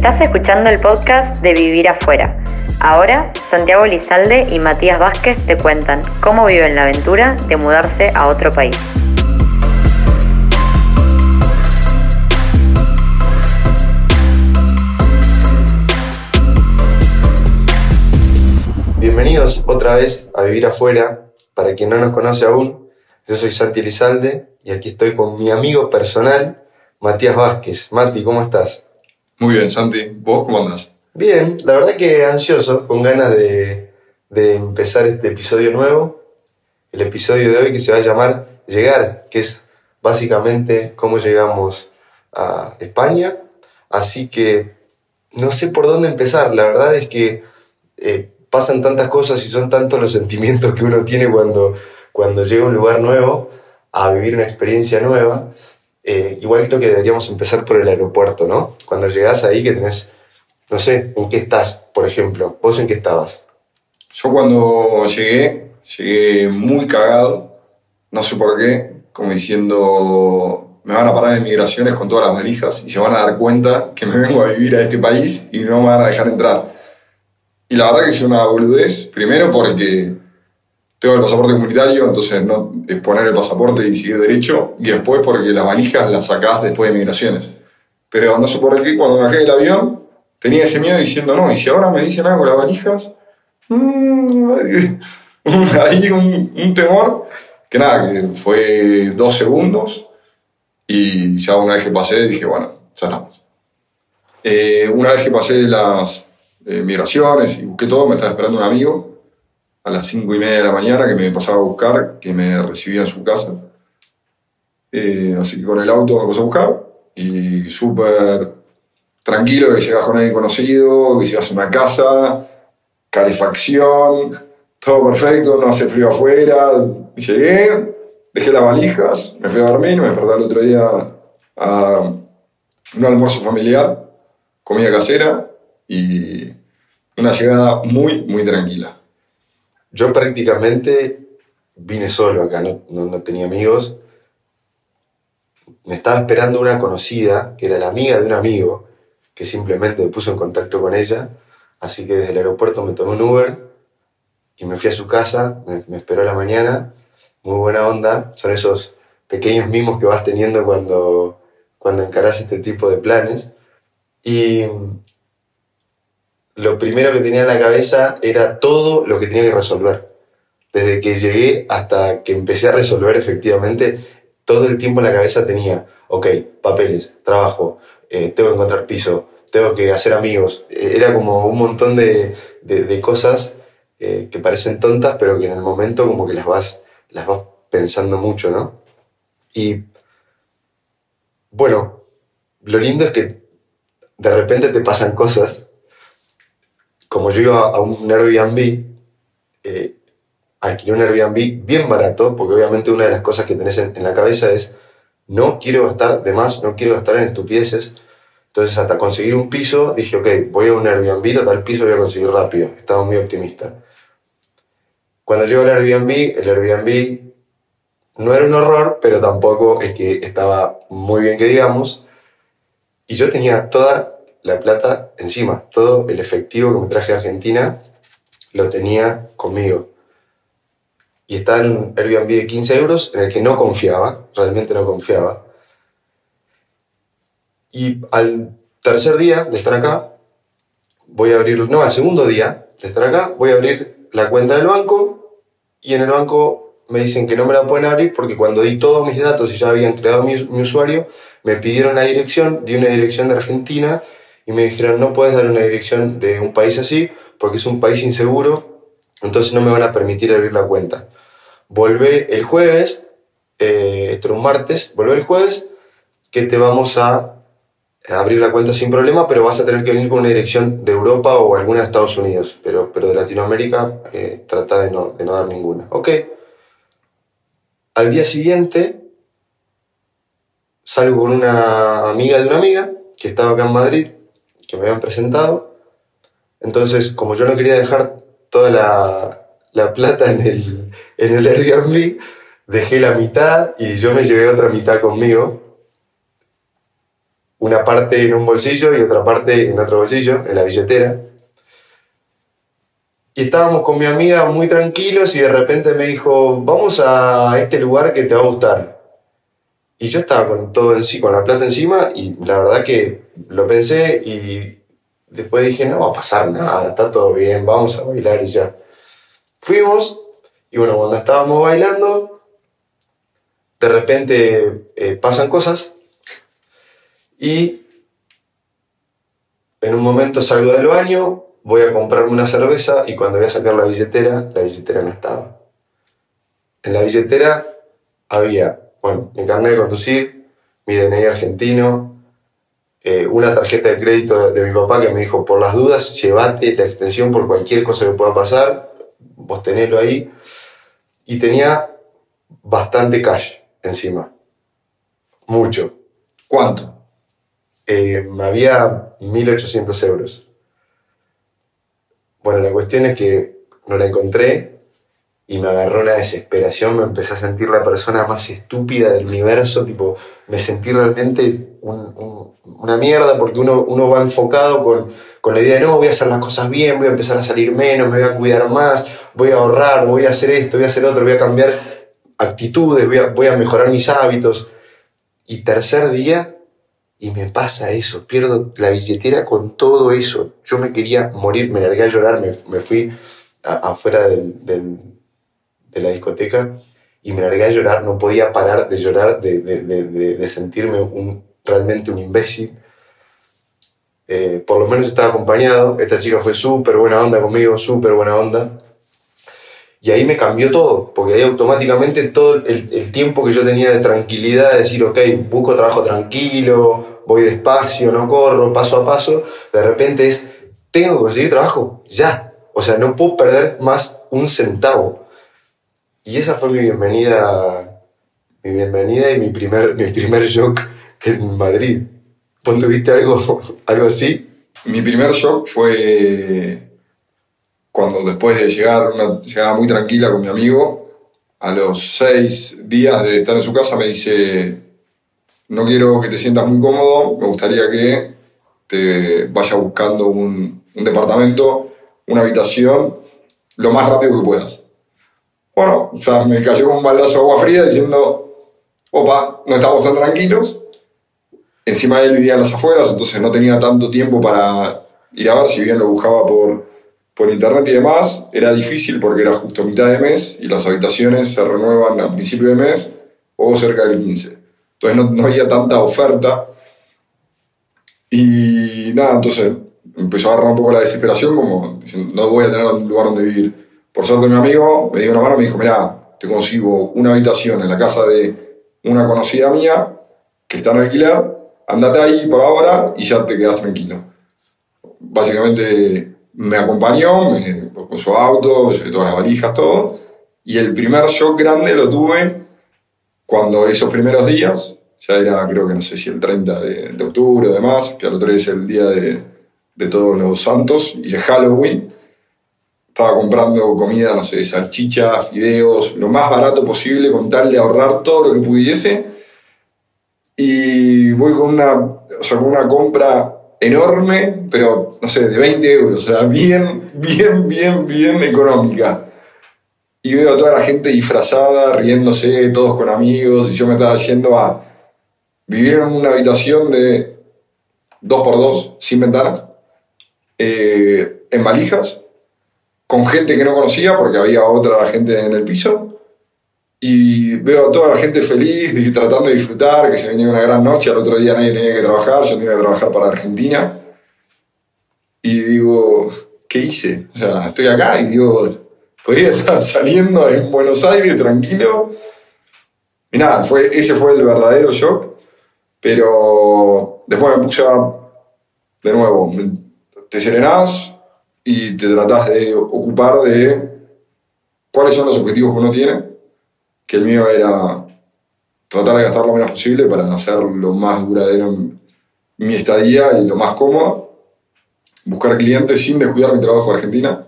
Estás escuchando el podcast de Vivir Afuera. Ahora, Santiago Lizalde y Matías Vázquez te cuentan cómo viven la aventura de mudarse a otro país. Bienvenidos otra vez a Vivir Afuera. Para quien no nos conoce aún, yo soy Santi Lizalde y aquí estoy con mi amigo personal, Matías Vázquez. Mati, ¿cómo estás? Muy bien, Santi. ¿Vos cómo andás? Bien, la verdad que ansioso, con ganas de, de empezar este episodio nuevo. El episodio de hoy que se va a llamar Llegar, que es básicamente cómo llegamos a España. Así que no sé por dónde empezar. La verdad es que eh, pasan tantas cosas y son tantos los sentimientos que uno tiene cuando, cuando llega a un lugar nuevo a vivir una experiencia nueva eh, igual creo que deberíamos empezar por el aeropuerto, ¿no? Cuando llegas ahí que tenés, no sé, ¿en qué estás, por ejemplo? ¿Vos en qué estabas? Yo cuando llegué, llegué muy cagado, no sé por qué, como diciendo, me van a parar en migraciones con todas las valijas y se van a dar cuenta que me vengo a vivir a este país y no me van a dejar entrar. Y la verdad que es una boludez, primero porque tengo el pasaporte comunitario, entonces no es poner el pasaporte y seguir derecho, y después porque las valijas las sacás después de migraciones. Pero no sé por qué, cuando bajé del avión, tenía ese miedo diciendo, no, y si ahora me dicen algo las valijas, mmm, hay un, un, temor, que nada, que fue dos segundos, y ya una vez que pasé dije, bueno, ya estamos. Eh, una vez que pasé las eh, migraciones y busqué todo, me estaba esperando un amigo, a las cinco y media de la mañana que me pasaba a buscar, que me recibía en su casa. Eh, así que con el auto me pasó a buscar y súper tranquilo que llegas con alguien conocido, que llegas a una casa, calefacción, todo perfecto, no hace frío afuera. Llegué, dejé las valijas, me fui a dormir, me desperté el otro día a un almuerzo familiar, comida casera y una llegada muy, muy tranquila. Yo prácticamente vine solo acá, no, tenía amigos. Me estaba esperando una conocida, que era la amiga de un amigo, que simplemente me puso en contacto con ella. Así que desde el aeropuerto me tomé un Uber y me fui a su casa, me, esperó a la mañana. Muy buena onda. Son esos pequeños mimos que vas teniendo cuando, cuando encarás este tipo de planes. Y lo primero que tenía en la cabeza era todo lo que tenía que resolver. Desde que llegué hasta que empecé a resolver efectivamente, todo el tiempo en la cabeza tenía, ok, papeles, trabajo, eh, tengo que encontrar piso, tengo que hacer amigos. Eh, era como un montón de, de, cosas eh, que parecen tontas, pero que en el momento como que las vas, las vas pensando mucho, ¿no? Y bueno, lo lindo es que de repente te pasan cosas como yo iba a un Airbnb, eh, alquilé un Airbnb bien barato, porque obviamente una de las cosas que tenés en, la cabeza es, no quiero gastar de más, no quiero gastar en estupideces. Entonces, hasta conseguir un piso, dije, ok, voy a un Airbnb, total piso voy a conseguir rápido. Estaba muy optimista. Cuando llego al Airbnb, el Airbnb no era un horror, pero tampoco es que estaba muy bien que digamos. Y yo tenía toda la plata encima. Todo el efectivo que me traje a Argentina lo tenía conmigo. Y estaba en un Airbnb de 15 euros en el que no confiaba, realmente no confiaba. Y al tercer día de estar acá, voy a abrir, no, al segundo día de estar acá, voy a abrir la cuenta del banco y en el banco me dicen que no me la pueden abrir porque cuando di todos mis datos y ya habían creado mi, mi usuario, me pidieron la dirección, di una dirección de Argentina y me dijeron, no puedes dar una dirección de un país así porque es un país inseguro, entonces no me van a permitir abrir la cuenta. Volvé el jueves, eh, esto era un martes, volvé el jueves, que te vamos a abrir la cuenta sin problema, pero vas a tener que venir con una dirección de Europa o alguna de Estados Unidos, pero, pero de Latinoamérica eh, trata de no, de no dar ninguna. Ok. Al día siguiente salgo con una amiga de una amiga que estaba acá en Madrid que me habían presentado. Entonces, como yo no quería dejar toda la, la plata en el, en el Airbnb, dejé la mitad y yo me llevé otra mitad conmigo. una parte en un bolsillo y otra parte en otro bolsillo, en la billetera. Y estábamos con mi amiga muy tranquilos y de repente me dijo, vamos a este lugar que te va a gustar. Y yo estaba con todo en con la plata encima y la verdad que lo pensé y después dije, no va a pasar nada, está todo bien, vamos a bailar y ya. Fuimos y bueno, cuando estábamos bailando, de repente eh, pasan cosas y en un momento salgo del baño, voy a comprarme una cerveza y cuando voy a sacar la billetera, la billetera no estaba. En la billetera había, bueno, mi carnet de conducir, mi DNI argentino, eh, una tarjeta de crédito de mi papá que me dijo, por las dudas, llévate la extensión por cualquier cosa que pueda pasar, vos tenelo ahí. Y tenía bastante cash encima. Mucho. ¿Cuánto? Eh, había 1.800 euros. Bueno, la cuestión es que no la encontré y me agarró una desesperación, me empecé a sentir la persona más estúpida del universo, tipo, me sentí realmente una mierda porque uno, uno va enfocado con, con, la idea de no, voy a hacer las cosas bien, voy a empezar a salir menos, me voy a cuidar más, voy a ahorrar, voy a hacer esto, voy a hacer otro, voy a cambiar actitudes, voy a, voy a mejorar mis hábitos. Y tercer día, y me pasa eso, pierdo la billetera con todo eso. Yo me quería morir, me largué a llorar, me, me fui afuera del de la discoteca y me largué a llorar, no podía parar de llorar, de, de, de, de sentirme un, realmente un imbécil. Eh, por lo menos estaba acompañado, esta chica fue súper buena onda conmigo, súper buena onda. Y ahí me cambió todo, porque ahí automáticamente todo el, el, tiempo que yo tenía de tranquilidad, de decir, ok, busco trabajo tranquilo, voy despacio, no corro, paso a paso, de repente es, tengo que conseguir trabajo, ya. O sea, no puedo perder más un centavo. Y esa fue mi bienvenida, mi bienvenida y mi primer, mi primer shock en Madrid. ¿Vos tuviste algo, algo así? Mi primer shock fue cuando después de llegar, una llegada muy tranquila con mi amigo, a los seis días de estar en su casa me dice, no quiero que te sientas muy cómodo, me gustaría que te vayas buscando un, un departamento, una habitación, lo más rápido que puedas. Bueno, o sea, me cayó como un baldazo de agua fría diciendo, opa, no estamos tan tranquilos. Encima él vivía en las afueras, entonces no tenía tanto tiempo para ir a ver, si bien lo buscaba por, por internet y demás, era difícil porque era justo mitad de mes y las habitaciones se renuevan a principio de mes o cerca del 15. Entonces no, no había tanta oferta. Y nada, entonces empezó a agarrar un poco la desesperación, como diciendo, no voy a tener un lugar donde vivir. Por suerte mi amigo me dio una mano y me dijo, mira, te consigo una habitación en la casa de una conocida mía que está en alquiler, andate ahí por ahora y ya te quedas tranquilo. Básicamente me acompañó con su auto, todas las valijas, todo. Y el primer shock grande lo tuve cuando esos primeros días, ya era creo que no sé si el 30 de, de octubre o demás, que al otro día es el día de, de todos los santos y es Halloween estaba comprando comida, no sé, salchichas, fideos, lo más barato posible con tal de ahorrar todo lo que pudiese. Y voy con una, o sea, con una compra enorme, pero no sé, de 20 euros, o sea, bien, bien, bien, bien económica. Y veo a toda la gente disfrazada, riéndose, todos con amigos, y yo me estaba yendo a vivir en una habitación de 2x2, sin ventanas, eh, en valijas, con gente que no conocía porque había otra gente en el piso. Y veo a toda la gente feliz, tratando de disfrutar, que se venía una gran noche, al otro día nadie tenía que trabajar, yo tenía que trabajar para Argentina. Y digo, ¿qué hice? O sea, estoy acá y digo, podría estar saliendo en Buenos Aires tranquilo. Y nada, fue, ese fue el verdadero shock. Pero después me puse a, de nuevo, te serenás, y te tratás de ocupar de cuáles son los objetivos que uno tiene, que el mío era tratar de gastar lo menos posible para hacer lo más duradero mi estadía y lo más cómodo, buscar clientes sin descuidar mi trabajo en Argentina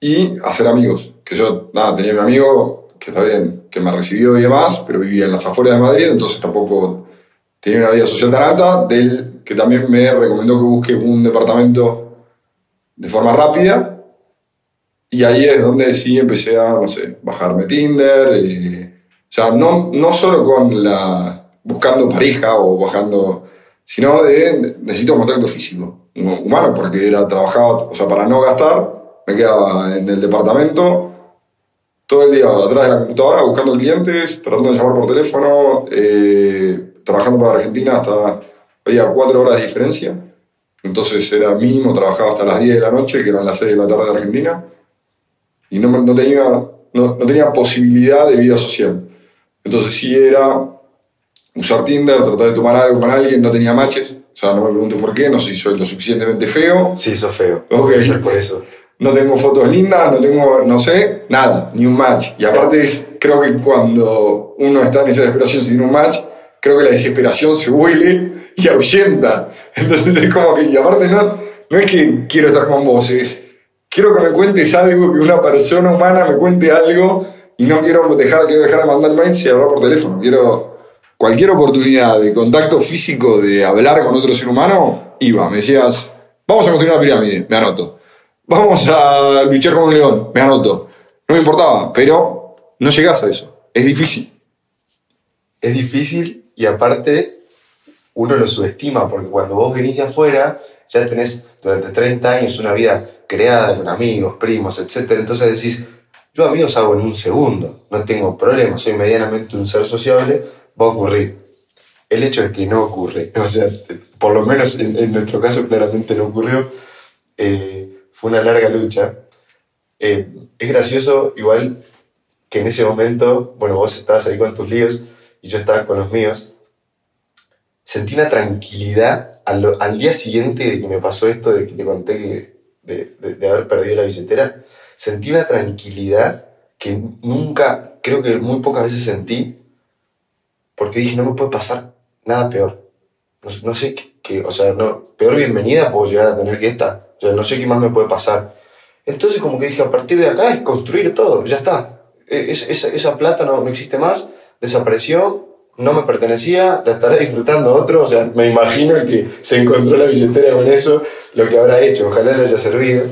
y hacer amigos, que yo, nada, tenía mi amigo que está bien, que me recibió y demás, pero vivía en las afueras de Madrid, entonces tampoco tenía una vida social tan alta, del que también me recomendó que busque un departamento de forma rápida. Y ahí es donde sí empecé a, no sé, bajarme Tinder. eh, o sea, no, no solo con la. buscando pareja o bajando. sino de. necesito contacto físico, humano, porque era, trabajaba, o sea, para no gastar, me quedaba en el departamento todo el día atrás de la computadora buscando clientes, tratando de llamar por teléfono, eh, trabajando para Argentina hasta. había cuatro horas de diferencia. Entonces era mínimo, trabajaba hasta las 10 de la noche, que eran las 6 de la tarde de Argentina, y no, no tenía, no, no tenía posibilidad de vida social. Entonces sí era usar Tinder, tratar de tomar algo con alguien, no tenía matches, o sea, no me pregunto por qué, no sé si soy lo suficientemente feo, Sí, sos feo. Ok. Por eso. no tengo fotos lindas, no tengo, no sé, nada, ni un match. Y aparte es, creo que cuando uno está en esa desesperación sin un match, creo que la desesperación se huele y ahuyenta. Entonces es como que, y aparte no, no es que quiero estar con vos, es quiero que me cuentes algo, que una persona humana me cuente algo y no quiero dejar, quiero dejar de mandar mails y hablar por teléfono. Quiero cualquier oportunidad de contacto físico, de hablar con otro ser humano, iba. Me decías, vamos a construir una pirámide, me anoto. Vamos a luchar con un león, me anoto. No me importaba, pero no llegás a eso. Es difícil. Es difícil y aparte uno lo subestima porque cuando vos venís de afuera ya tenés durante 30 años una vida creada con amigos, primos, etc. Entonces decís, yo amigos hago en un segundo, no tengo problema, soy medianamente un ser sociable, va a ocurrir. El hecho es que no ocurre, o sea, por lo menos en, en nuestro caso claramente no ocurrió. Eh, fue una larga lucha. Eh, es gracioso igual que en ese momento, bueno, vos estabas ahí con tus líos y yo estaba con los míos, sentí una tranquilidad al, día siguiente de que me pasó esto, de que te conté que, de, haber perdido la billetera, sentí una tranquilidad que nunca, creo que muy pocas veces sentí, porque dije, no me puede pasar nada peor. No, sé- qué, qué- o sea, no, peor bienvenida puedo llegar a tener que esta. O sea, no sé qué más me puede pasar. Entonces como que dije, a partir de acá es construir todo, ya está. E- es- esa, esa plata no, no existe más, desapareció, no me pertenecía, la estará disfrutando otro, o sea, me imagino el que se encontró la billetera con eso, lo que habrá hecho, ojalá le haya servido.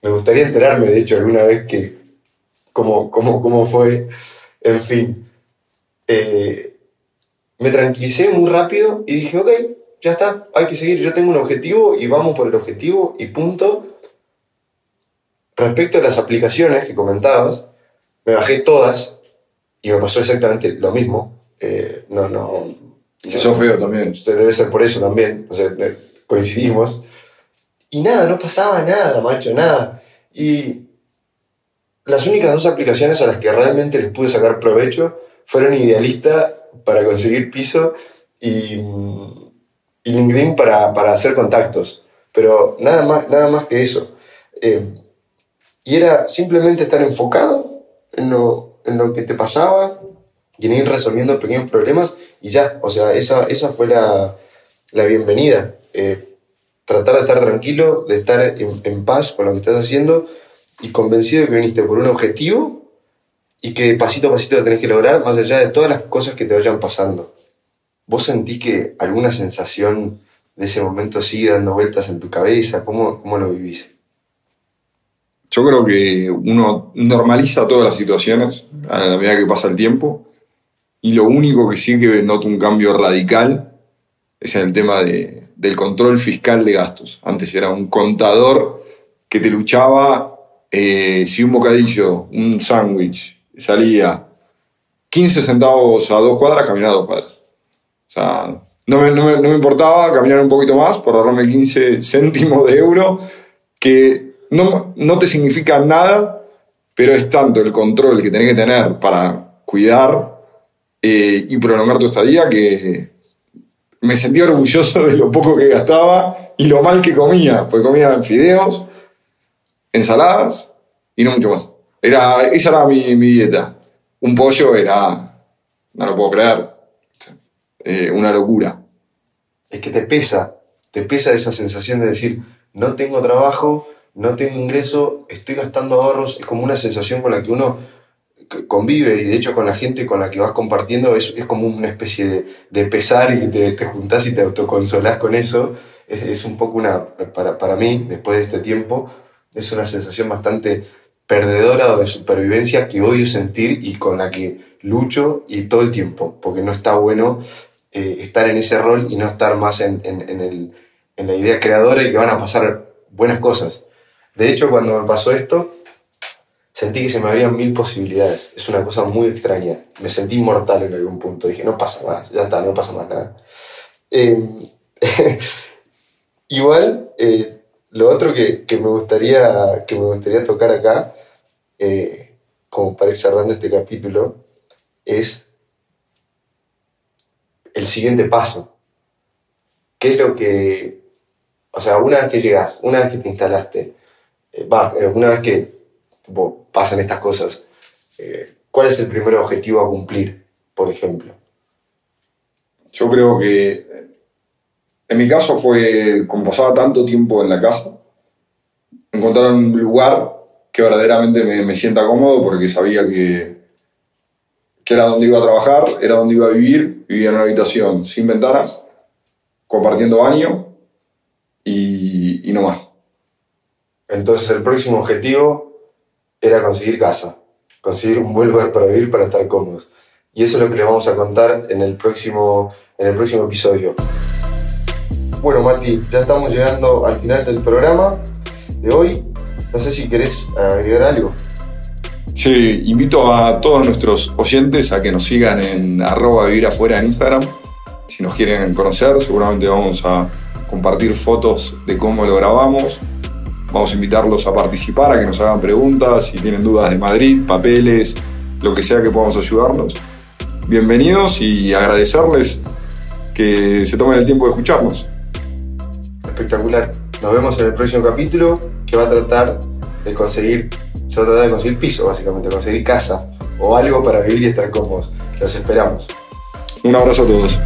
Me gustaría enterarme, de hecho, alguna vez que, cómo, cómo, cómo fue, en fin. Eh, me tranquilicé muy rápido y dije, ok, ya está, hay que seguir, yo tengo un objetivo y vamos por el objetivo y punto. Respecto a las aplicaciones que comentabas, me bajé todas y me pasó exactamente lo mismo. Eh, no, no. Si sos feo también. Usted debe ser por eso también, o sea, de- coincidimos. Y nada, no pasaba nada, macho, nada. Y las únicas dos aplicaciones a las que realmente les pude sacar provecho fueron Idealista para conseguir piso y, y LinkedIn para, para hacer contactos. Pero nada más, nada más que eso. Eh, y era simplemente estar enfocado en lo, en lo que te pasaba y en ir resolviendo pequeños problemas y ya. O sea, esa, esa fue la, la bienvenida. Eh, tratar de estar tranquilo, de estar en, paz con lo que estás haciendo y convencido de que viniste por un objetivo y que pasito a pasito lo tenés que lograr más allá de todas las cosas que te vayan pasando. ¿Vos sentís que alguna sensación de ese momento sigue dando vueltas en tu cabeza? ¿Cómo, cómo lo vivís? Yo creo que uno normaliza todas las situaciones a medida que pasa el tiempo y lo único que sí que noto un cambio radical es en el tema de- del control fiscal de gastos. Antes era un contador que te luchaba eh, si un bocadillo, un sándwich salía 15 centavos a dos cuadras, caminaba dos cuadras. O sea, no me, no me- no me importaba caminar un poquito más por ahorrarme 15 céntimos de euro, que no, no te significa nada, pero es tanto el control que tenés que tener para cuidar eh, y prolongar tu estadía que me sentí orgulloso de lo poco que gastaba y lo mal que comía, porque comía fideos, ensaladas y no mucho más. Era, esa era mi, mi dieta. Un pollo era, no lo puedo creer, eh, una locura. es que te pesa, te pesa esa sensación de decir, no tengo trabajo, no tengo ingreso, estoy gastando ahorros, es como una sensación con la que uno convive y de hecho con la gente con la que vas compartiendo es, es como una especie de, de pesar y te, te juntás y te autoconsolás con eso. Es, es un poco una, para, para mí, después de este tiempo, es una sensación bastante perdedora o de supervivencia que odio sentir y con la que lucho y todo el tiempo, porque no está bueno eh, estar en ese rol y no estar más en, en, en, el, en la idea creadora y que van a pasar buenas cosas. De hecho, cuando me pasó esto, sentí que se me abrían mil posibilidades. Es una cosa muy extraña. Me sentí inmortal en algún punto. Dije, no pasa más, ya está, no pasa más nada. Eh, igual, eh, lo otro que, que, me gustaría, que me gustaría tocar acá, eh, como para ir cerrando este capítulo, es el siguiente paso. ¿Qué es lo que, o sea, una vez que llegas, una vez que te instalaste, eh, va, una vez que pasan estas cosas, eh, ¿cuál es el primer objetivo a cumplir, por ejemplo? Yo creo que en mi caso fue, como pasaba tanto tiempo en la casa, encontrar un lugar que verdaderamente me, me sienta cómodo porque sabía que, que era donde iba a trabajar, era donde iba a vivir, vivía en una habitación sin ventanas, compartiendo baño y, y no más. Entonces el próximo objetivo era conseguir casa, conseguir un buen lugar para vivir, para estar cómodos. Y eso es lo que les vamos a contar en el próximo, en el próximo episodio. Bueno, Mati, ya estamos llegando al final del programa de hoy. No sé si querés agregar algo. Sí, invito a todos nuestros oyentes a que nos sigan en arroba en Instagram. Si nos quieren conocer, seguramente vamos a compartir fotos de cómo lo grabamos. Vamos a invitarlos a participar, a que nos hagan preguntas, si tienen dudas de Madrid, papeles, lo que sea que podamos ayudarnos. Bienvenidos y agradecerles que se tomen el tiempo de escucharnos. Espectacular. Nos vemos en el próximo capítulo que va a tratar de conseguir, se va a tratar de conseguir piso, básicamente, conseguir casa o algo para vivir y estar cómodos. Los esperamos. Un abrazo a todos.